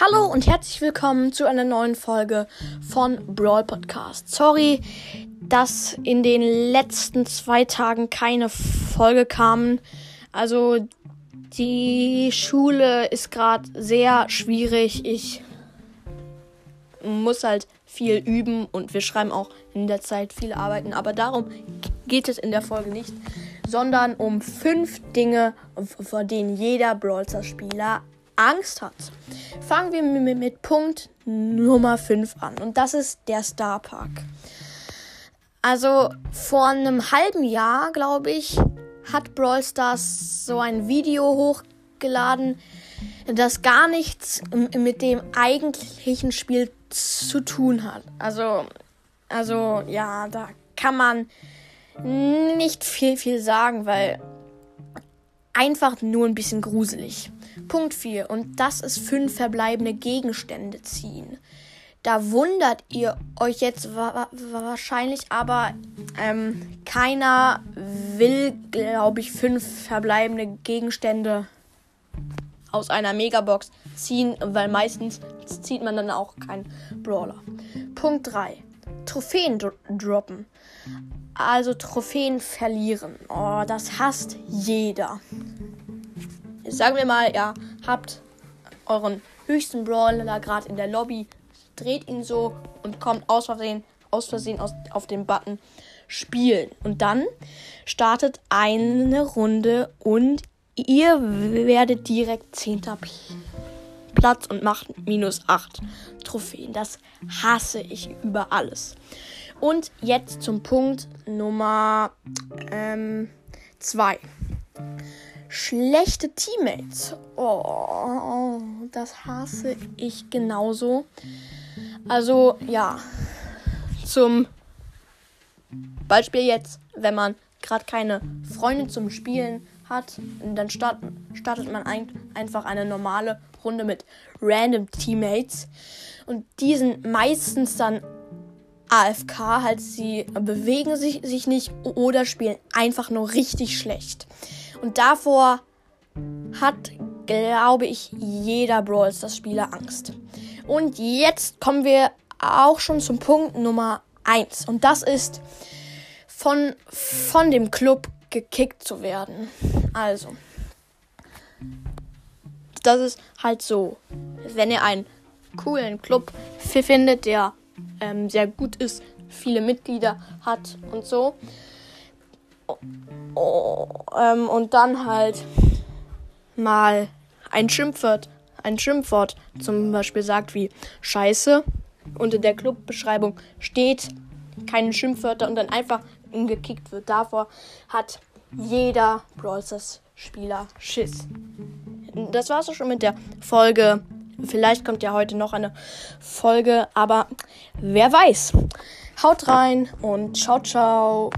Hallo und herzlich willkommen zu einer neuen Folge von Brawl Podcast. Sorry, dass in den letzten zwei Tagen keine Folge kam. Also die Schule ist gerade sehr schwierig. Ich muss halt viel üben und wir schreiben auch in der Zeit viele Arbeiten. Aber darum geht es in der Folge nicht, sondern um fünf Dinge, vor denen jeder Brawl Spieler Angst hat. Fangen wir mit, Punkt Nummer 5 an. Und das ist der Star Park. Also vor einem halben Jahr, glaube ich, hat Brawl Stars so ein Video hochgeladen, das gar nichts mit dem eigentlichen Spiel zu tun hat. Also, also ja, da kann man nicht viel, viel sagen, weil einfach nur ein bisschen gruselig. Punkt 4. Und das ist fünf verbleibende Gegenstände ziehen. Da wundert ihr euch jetzt wa wahrscheinlich, aber ähm, keiner will, glaube ich, fünf verbleibende Gegenstände aus einer Megabox ziehen, weil meistens zieht man dann auch keinen Brawler. Punkt 3. Trophäen dro droppen. Also Trophäen verlieren. Oh, das hasst jeder sagen wir mal, ihr habt euren höchsten Brawler gerade in der Lobby, dreht ihn so und kommt aus Versehen, aus Versehen aus, auf den Button spielen. Und dann startet eine Runde und ihr werdet direkt 10. Platz und macht minus 8 Trophäen. Das hasse ich über alles. Und jetzt zum Punkt Nummer 2. Ähm, Schlechte Teammates. Oh, das hasse ich genauso. Also, ja. Zum Beispiel jetzt, wenn man gerade keine Freunde zum Spielen hat, dann start, startet man ein, einfach eine normale Runde mit random Teammates. Und die sind meistens dann AFK, halt sie bewegen sich, sich nicht oder spielen einfach nur richtig schlecht. Und davor hat, glaube ich, jeder Brawl Stars Spieler Angst. Und jetzt kommen wir auch schon zum Punkt Nummer 1. Und das ist von, von dem Club gekickt zu werden. Also, das ist halt so. Wenn ihr einen coolen Club findet, der ähm, sehr gut ist, viele Mitglieder hat und so, ähm, und dann halt mal ein Schimpfwort, ein Schimpfwort zum Beispiel sagt wie Scheiße. Unter der Clubbeschreibung steht keine Schimpfwörter und dann einfach gekickt wird. Davor hat jeder Brawl Stars Spieler Schiss. Das war's auch schon mit der Folge. Vielleicht kommt ja heute noch eine Folge, aber wer weiß. Haut rein und ciao, ciao.